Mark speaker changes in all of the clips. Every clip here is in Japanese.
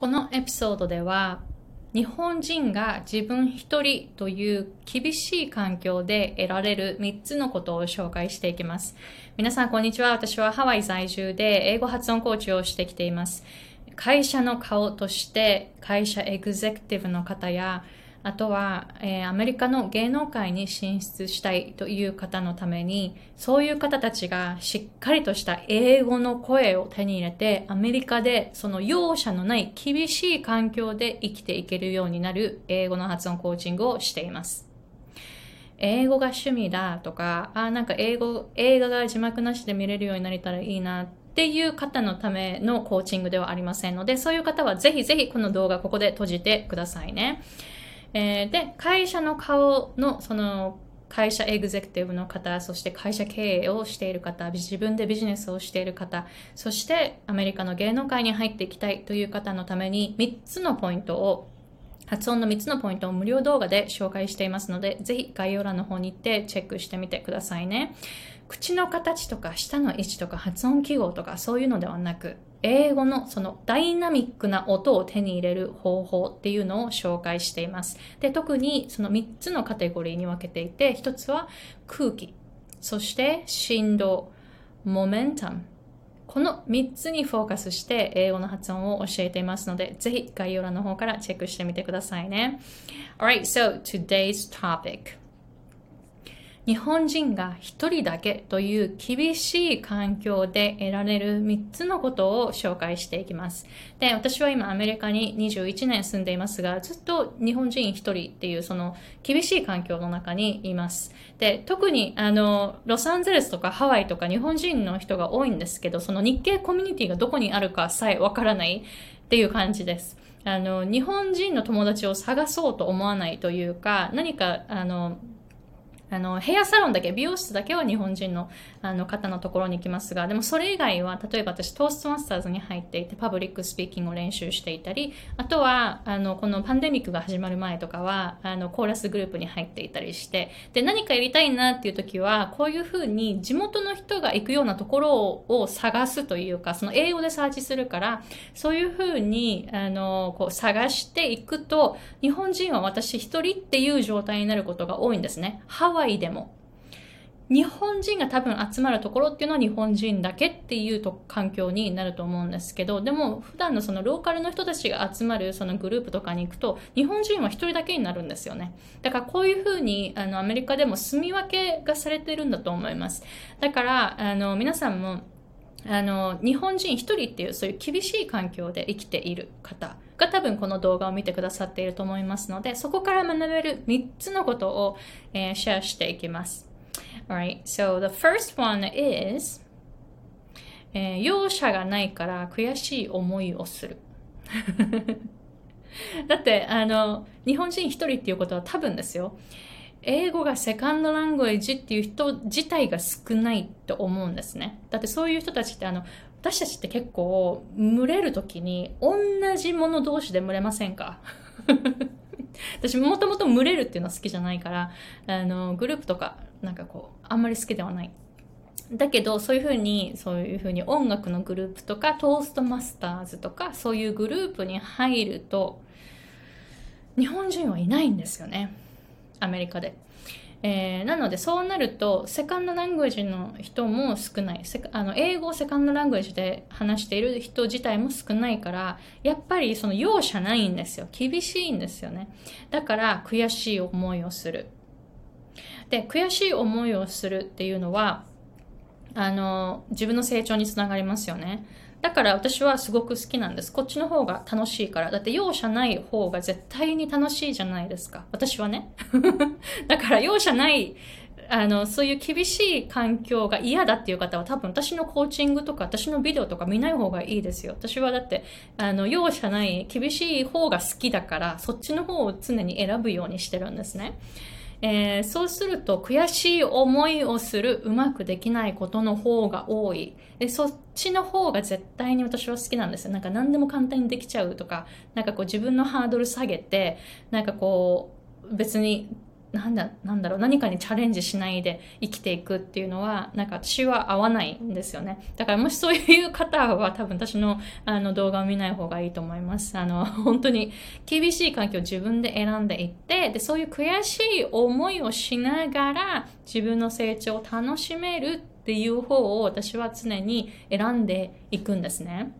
Speaker 1: このエピソードでは日本人が自分一人という厳しい環境で得られる3つのことを紹介していきます。皆さんこんにちは。私はハワイ在住で英語発音コーチをしてきています。会社の顔として会社エグゼクティブの方やあとは、えー、アメリカの芸能界に進出したいという方のために、そういう方たちがしっかりとした英語の声を手に入れて、アメリカでその容赦のない厳しい環境で生きていけるようになる英語の発音コーチングをしています。英語が趣味だとか、あ、なんか英語、映画が字幕なしで見れるようになれたらいいなっていう方のためのコーチングではありませんので、そういう方はぜひぜひこの動画ここで閉じてくださいね。えー、で、会社の顔の、その、会社エグゼクティブの方、そして会社経営をしている方、自分でビジネスをしている方、そしてアメリカの芸能界に入っていきたいという方のために3つのポイントを発音の3つのポイントを無料動画で紹介していますので、ぜひ概要欄の方に行ってチェックしてみてくださいね。口の形とか舌の位置とか発音記号とかそういうのではなく、英語のそのダイナミックな音を手に入れる方法っていうのを紹介しています。で、特にその3つのカテゴリーに分けていて、1つは空気、そして振動、モメンタム、この3つにフォーカスして英語の発音を教えていますので、ぜひ概要欄の方からチェックしてみてくださいね。Alright, so today's topic. 日本人が一人だけという厳しい環境で得られる3つのことを紹介していきます。で、私は今アメリカに21年住んでいますが、ずっと日本人一人っていうその厳しい環境の中にいます。で、特にあの、ロサンゼルスとかハワイとか日本人の人が多いんですけど、その日系コミュニティがどこにあるかさえわからないっていう感じです。あの、日本人の友達を探そうと思わないというか、何か、あの、あの、ヘアサロンだけ、美容室だけは日本人のあの方のところに行きますが、でもそれ以外は、例えば私 Toastmasters に入っていて、 public speaking を練習していたり、あとは、あの、このパンデミックが始まる前とかは、あの、コーラスグループに入っていたりして、で、何かやりたいなっていう時は、こういうふうに地元の人が行くようなところを探すというか、その英語でサーチするから、そういうふうに、あの、こう探していくと、日本人は私一人っていう状態になることが多いんですね。ハワイでも。日本人が多分集まるところっていうのは日本人だけっていうと環境になると思うんですけど、でも普段のそのローカルの人たちが集まるそのグループとかに行くと、日本人は一人だけになるんですよね。だからこういうふうにあのアメリカでも住み分けがされてるんだと思います。だからあの皆さんもあの日本人一人っていうそういう厳しい環境で生きている方が多分この動画を見てくださっていると思いますので、そこから学べる3つのことを、えー、シェアしていきます。Alright, so the first one is、えー、容赦がないから悔しい思いをする。だって、あの、日本人一人っていうことは多分ですよ。英語がセカンドラングエージっていう人自体が少ないと思うんですね。だってそういう人たちってあの、私たちって結構、群れるときに同じもの同士で群れませんか？私もともと群れるっていうのは好きじゃないから、あの、グループとか、なんかこう、あんまり好きではない。だけど、そういうふうに、そういうふうに音楽のグループとか、トーストマスターズとか、そういうグループに入ると、日本人はいないんですよね。アメリカで。えー、なのでそうなるとセカンドラングエージの人も少ない。あの英語をセカンドラングエージで話している人自体も少ないからやっぱりその容赦ないんですよ。厳しいんですよね。だから悔しい思いをする。で悔しい思いをするっていうのはあの自分の成長につながりますよね。だから私はすごく好きなんです。こっちの方が楽しいから。だって容赦ない方が絶対に楽しいじゃないですか。私はね。だから容赦ない、あの、そういう厳しい環境が嫌だっていう方は多分私のコーチングとか私のビデオとか見ない方がいいですよ。私はだって、あの、容赦ない厳しい方が好きだから、そっちの方を常に選ぶようにしてるんですね。えー、そうすると悔しい思いをするうまくできないことの方が多い。でそっちの方が絶対に私は好きなんですよ。なんか何でも簡単にできちゃうとかなんかこう自分のハードル下げてなんかこう別になんだ、なんだろう、何かにチャレンジしないで生きていくっていうのは、なんか私は合わないんですよね。だからもしそういう方は多分私のあの動画を見ない方がいいと思います。あの、本当に厳しい環境を自分で選んでいって、で、そういう悔しい思いをしながら自分の成長を楽しめるっていう方を私は常に選んでいくんですね。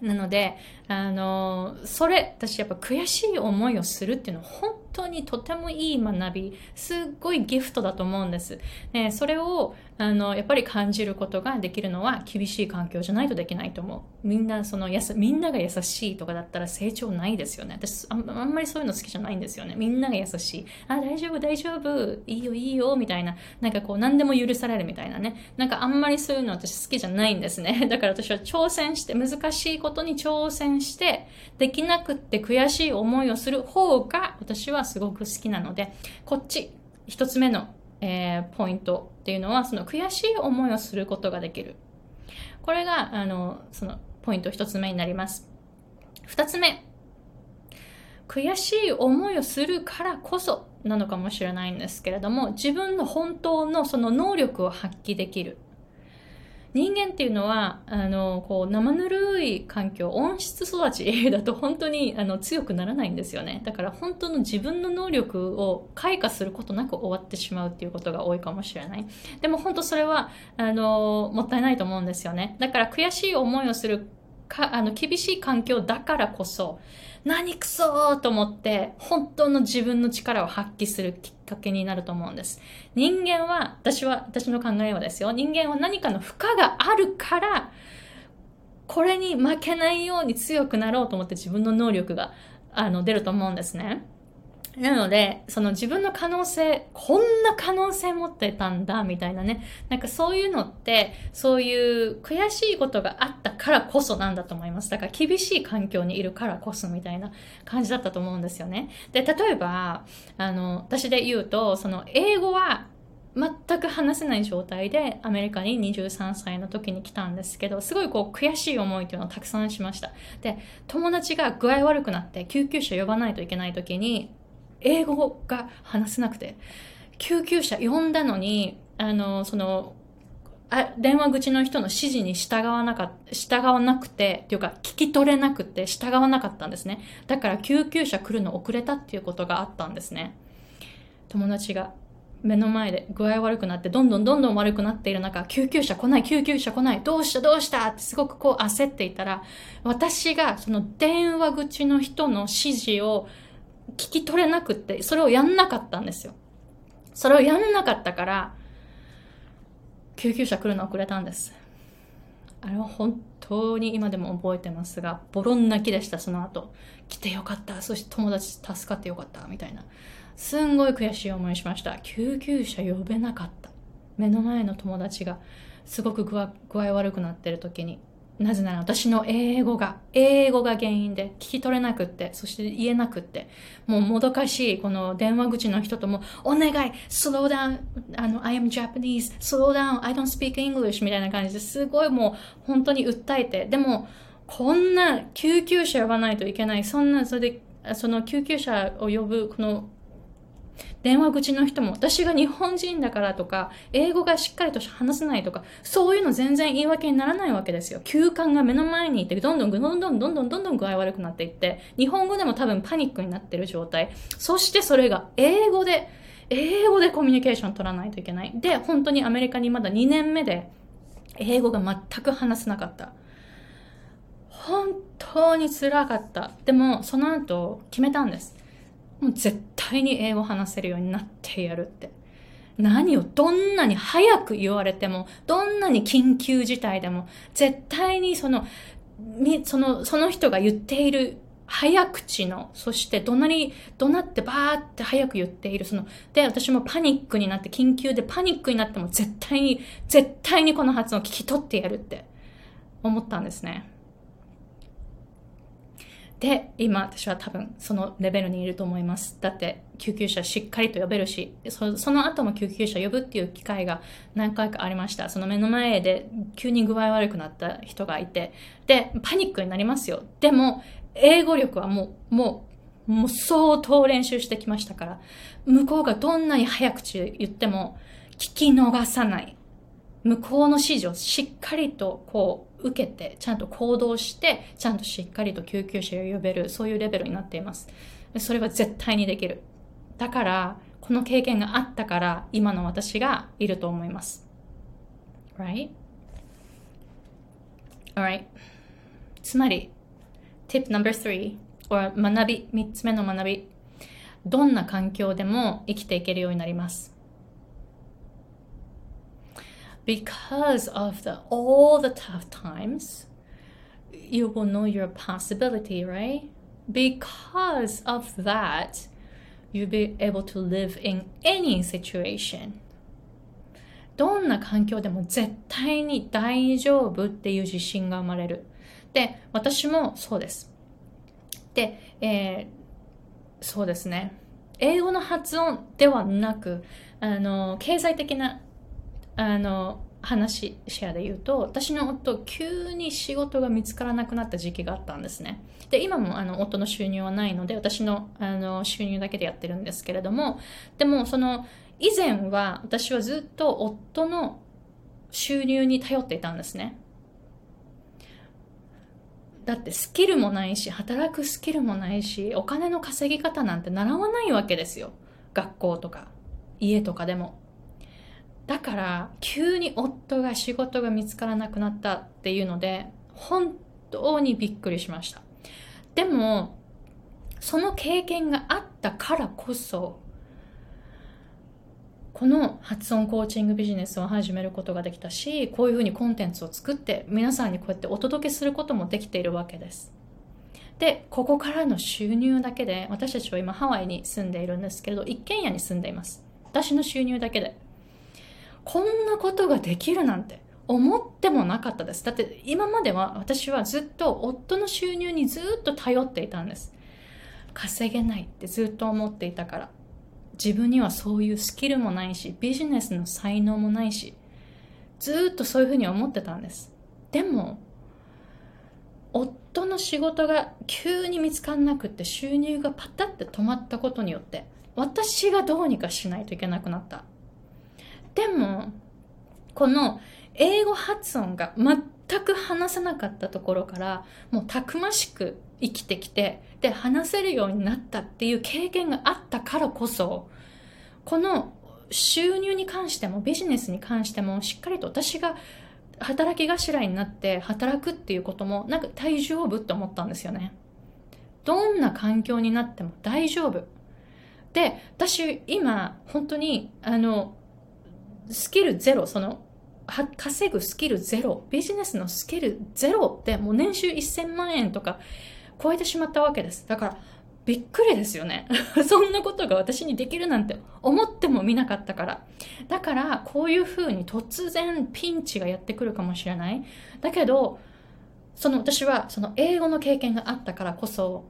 Speaker 1: なので、あの、それ、私やっぱ悔しい思いをするっていうのは本当にとてもいい学び、すっごいギフトだと思うんです。ね、それを、あの、やっぱり感じることができるのは厳しい環境じゃないとできないと思う。みんな、その、やさ、みんなが優しいとかだったら成長ないですよね。私あ、あんまりそういうの好きじゃないんですよね。みんなが優しい。あ、大丈夫、大丈夫。いいよ、いいよ、みたいな。なんかこう、何でも許されるみたいなね。なんかあんまりそういうの私好きじゃないんですね。だから私は挑戦して、難しいことに挑戦して、できなくって悔しい思いをする方が私はすごく好きなので、こっち、一つ目の、えー、ポイントっていうのは、その悔しい思いをすることができる。これが、あの、そのポイント一つ目になります。二つ目。悔しい思いをするからこそなのかもしれないんですけれども、自分の本当のその能力を発揮できる。人間っていうのは、あの、こう、生ぬるい環境、温室育ち だと本当にあの強くならないんですよね。だから本当の自分の能力を開花することなく終わってしまうっていうことが多いかもしれない。でも本当それは、あの、もったいないと思うんですよね。だから悔しい思いをするか、あの、厳しい環境だからこそ、何くそーと思って、本当の自分の力を発揮するきっかけになると思うんです。人間は、私は、私の考えはですよ。人間は何かの負荷があるから、これに負けないように強くなろうと思って自分の能力が、あの、出ると思うんですね。なので、その自分の可能性、こんな可能性持ってたんだ、みたいなね。なんかそういうのって、そういう悔しいことがあったからこそなんだと思います。だから厳しい環境にいるからこそみたいな感じだったと思うんですよね。で、例えば、あの、私で言うと、その英語は全く話せない状態でアメリカに23歳の時に来たんですけど、すごいこう悔しい思いっていうのをたくさんしました。で、友達が具合悪くなって救急車呼ばないといけない時に、英語が話せなくて、救急車呼んだのに、あの、その、あ電話口の人の指示に従わなか従わなくて、っていうか聞き取れなくて従わなかったんですね。だから救急車来るの遅れたっていうことがあったんですね。友達が目の前で具合悪くなって、どんどんどんどん悪くなっている中、救急車来ない、救急車来ない、どうしたどうしたってすごくこう焦っていたら、私がその電話口の人の指示を聞き取れなくって、それをやんなかったんですよ。それをやんなかったから、救急車来るの遅れたんです。あれは本当に今でも覚えてますが、ボロン泣きでした、その後。来てよかった。そして友達助かってよかった。みたいな。すんごい悔しい思いしました。救急車呼べなかった。目の前の友達がすごく具合悪くなってる時になぜなら私の英語が、英語が原因で聞き取れなくって、そして言えなくって、もうもどかしいこの電話口の人とも、お願い slow down, あの、I am Japanese, slow down, I don't speak English みたいな感じですごいもう本当に訴えて、でも、こんな救急車呼ばないといけない、そんな、それで、その救急車を呼ぶ、この電話口の人も私が日本人だからとか、英語がしっかりと話せないとか、そういうの全然言い訳にならないわけですよ。休館が目の前にいて、どんどんどんどんどんどんどんどん具合悪くなっていって、日本語でも多分パニックになってる状態。そしてそれが英語で、英語でコミュニケーション取らないといけない。で、本当にアメリカにまだ2年目で、英語が全く話せなかった。本当に辛かった。でも、その後、決めたんです。もう絶対に英語話せるようになってやるって。何をどんなに早く言われても、どんなに緊急事態でも、絶対にその、その、その人が言っている早口の、そして怒鳴り、怒鳴ってバーって早く言っている、その、で、私もパニックになって、緊急でパニックになっても絶対に、絶対にこの発音を聞き取ってやるって思ったんですね。で、今私は多分そのレベルにいると思います。だって救急車しっかりと呼べるし、そその後も救急車呼ぶっていう機会が何回かありました。その目の前で急に具合悪くなった人がいて、で、パニックになりますよ。でも、英語力はもう、もうもう相当練習してきましたから。向こうがどんなに早口言っても聞き逃さない。向こうの指示をしっかりとこう受けて、ちゃんと行動して、ちゃんとしっかりと救急車を呼べる、そういうレベルになっています。それは絶対にできる。だから、この経験があったから、今の私がいると思います。Right? Alright. つまり、tip number three, or 学び、三つ目の学び。どんな環境でも生きていけるようになります。Because of the all the tough times you will know your possibility right because of that you'll be able to live in any situation どんな環境でも絶対に大丈夫っていう自信が生まれる。で、私もそうです。で、えー、そうですね。英語の発音ではなく、あの、経済的なあの話シェアで言うと私の夫急に仕事が見つからなくなった時期があったんですね。で今もあの夫の収入はないので私のあの収入だけでやってるんですけれどもでもその以前は私はずっと夫の収入に頼っていたんですね。だってスキルもないし働くスキルもないしお金の稼ぎ方なんて習わないわけですよ。学校とか家とかでも。だから急に夫が仕事が見つからなくなったっていうので本当にびっくりしました。でもその経験があったからこそこの発音コーチングビジネスを始めることができたしこういうふうにコンテンツを作って皆さんにこうやってお届けすることもできているわけです。でここからの収入だけで私たちは今ハワイに住んでいるんですけれど一軒家に住んでいます。私の収入だけで。こんなことができるなんて思ってもなかったです。だって今までは私はずっと夫の収入にずっと頼っていたんです。稼げないってずっと思っていたから。自分にはそういうスキルもないし、ビジネスの才能もないし、ずっとそういうふうに思ってたんです。でも、夫の仕事が急に見つからなくって収入がパタッて止まったことによって、私がどうにかしないといけなくなった。でも、この英語発音が全く話せなかったところから、もうたくましく生きてきて、で、話せるようになったっていう経験があったからこそ、この収入に関してもビジネスに関してもしっかりと私が働き頭になって働くっていうこともなんか大丈夫って思ったんですよね。どんな環境になっても大丈夫。で、私今本当にあのスキルゼロ、その、稼ぐスキルゼロ、ビジネスのスキルゼロってもう年収1000万円とか超えてしまったわけです。だから、びっくりですよね。そんなことが私にできるなんて思ってもみなかったから。だから、こういうふうに突然ピンチがやってくるかもしれない。だけど、その私はその英語の経験があったからこそ、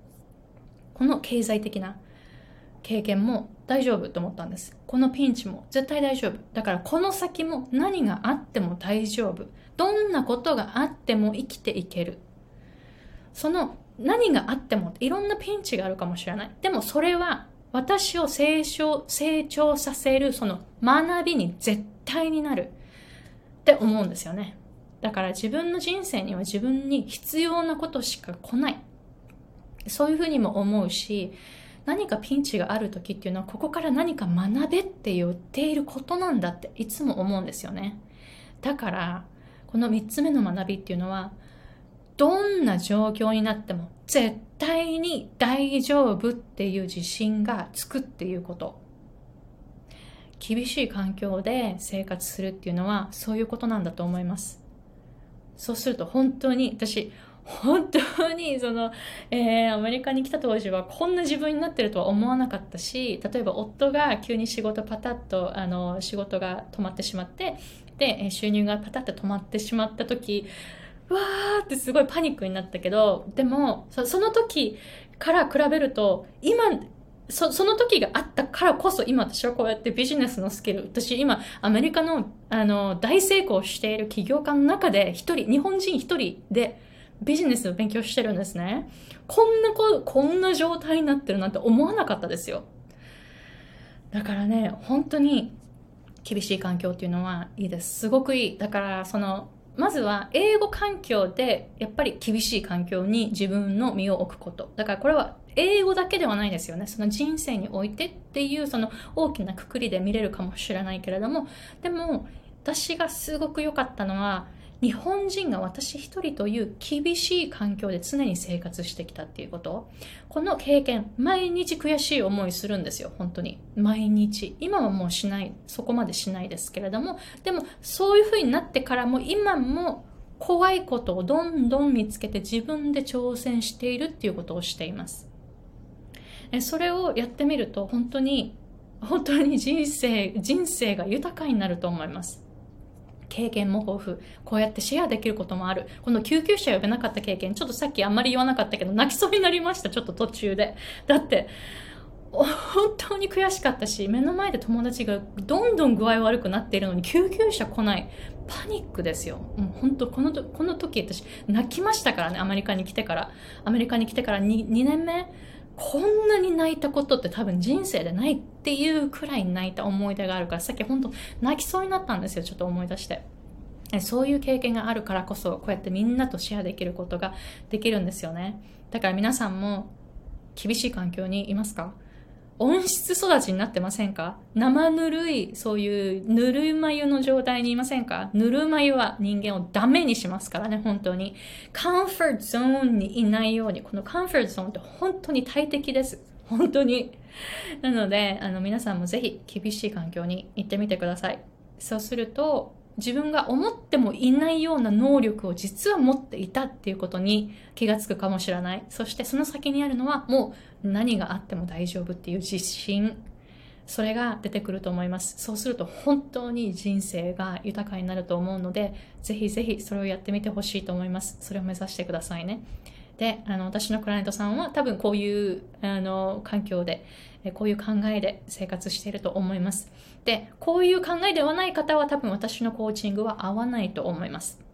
Speaker 1: この経済的な経験も大丈夫と思ったんです。このピンチも絶対大丈夫。だからこの先も何があっても大丈夫。どんなことがあっても生きていける。その何があってもいろんなピンチがあるかもしれない。でもそれは私を成長成長させるその学びに絶対になるって思うんですよね。だから自分の人生には自分に必要なことしか来ない。そういうふうにも思うし、何かピンチがある時っていうのはここから何か学べって言っていることなんだっていつも思うんですよね。だからこの3つ目の学びっていうのはどんな状況になっても絶対に大丈夫っていう自信がつくっていうこと。厳しい環境で生活するっていうのはそういうことなんだと思います。そうすると本当に私本当にその、えー、アメリカに来た当時はこんな自分になってるとは思わなかったし例えば夫が急に仕事パタッとあの仕事が止まってしまってで収入がパタッと止まってしまった時わーってすごいパニックになったけどでもその時から比べると今そその時があったからこそ今私はこうやってビジネスのスキル私今アメリカのあの大成功している起業家の中で一人日本人一人でビジネスを勉強してるんですね。こんなこ、こんな状態になってるなんて思わなかったですよ。だからね、本当に厳しい環境っていうのはいいです。すごくいい。だから、その、まずは英語環境でやっぱり厳しい環境に自分の身を置くこと。だからこれは英語だけではないですよね。その人生においてっていうその大きなくくりで見れるかもしれないけれども、でも私がすごく良かったのは日本人が私一人という厳しい環境で常に生活してきたっていうこと。この経験、毎日悔しい思いするんですよ、本当に。毎日。今はもうしない、そこまでしないですけれども、でもそういう風になってからも今も怖いことをどんどん見つけて自分で挑戦しているっていうことをしています。それをやってみると本当に、本当に人生、人生が豊かになると思います。経験も豊富。こうやってシェアできることもある。この救急車呼べなかった経験、ちょっとさっきあんまり言わなかったけど、泣きそうになりました、ちょっと途中で。だって、本当に悔しかったし、目の前で友達がどんどん具合悪くなっているのに救急車来ない。パニックですよ。もう本当、この、この時私泣きましたからね、アメリカに来てから。アメリカに来てから 2, 2年目こんなに泣いたことって多分人生でないっていうくらい泣いた思い出があるから、さっき本当泣きそうになったんですよ、ちょっと思い出して。そういう経験があるからこそ、こうやってみんなとシェアできることができるんですよね。だから皆さんも厳しい環境にいますか？温室育ちになってませんか？生ぬるい、そういうぬるま湯の状態にいませんか？ぬるま湯は人間をダメにしますからね、本当に。カンフォートゾーンにいないように、このカンフォートゾーンって本当に大敵です。本当に。なので、あの、皆さんもぜひ厳しい環境に行ってみてください。そうすると、自分が思ってもいないような能力を実は持っていたっていうことに気がつくかもしれない。そしてその先にあるのはもう何があっても大丈夫っていう自信。それが出てくると思います。そうすると本当に人生が豊かになると思うので、ぜひぜひそれをやってみてほしいと思います。それを目指してくださいね。で、あの、私のクライアントさんは多分こういう、あの、環境で、こういう考えで生活していると思います。で、こういう考えではない方は多分私のコーチングは合わないと思います。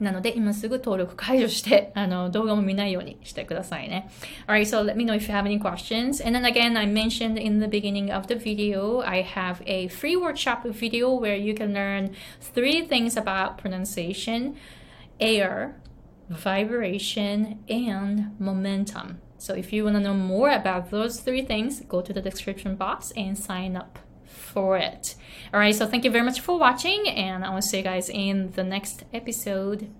Speaker 1: なので、今すぐ登録解除して、あの、動画も見ないようにしてくださいね。Alright, so let me know if you have any questions. And then again, I mentioned in the beginning of the video, I have a free workshop video where you can learn three things about pronunciation, air, vibration, and momentum. So if you want to know more about those three things, go to the description box and sign up for it. All right, so thank you very much for watching, and I will see you guys in the next episode.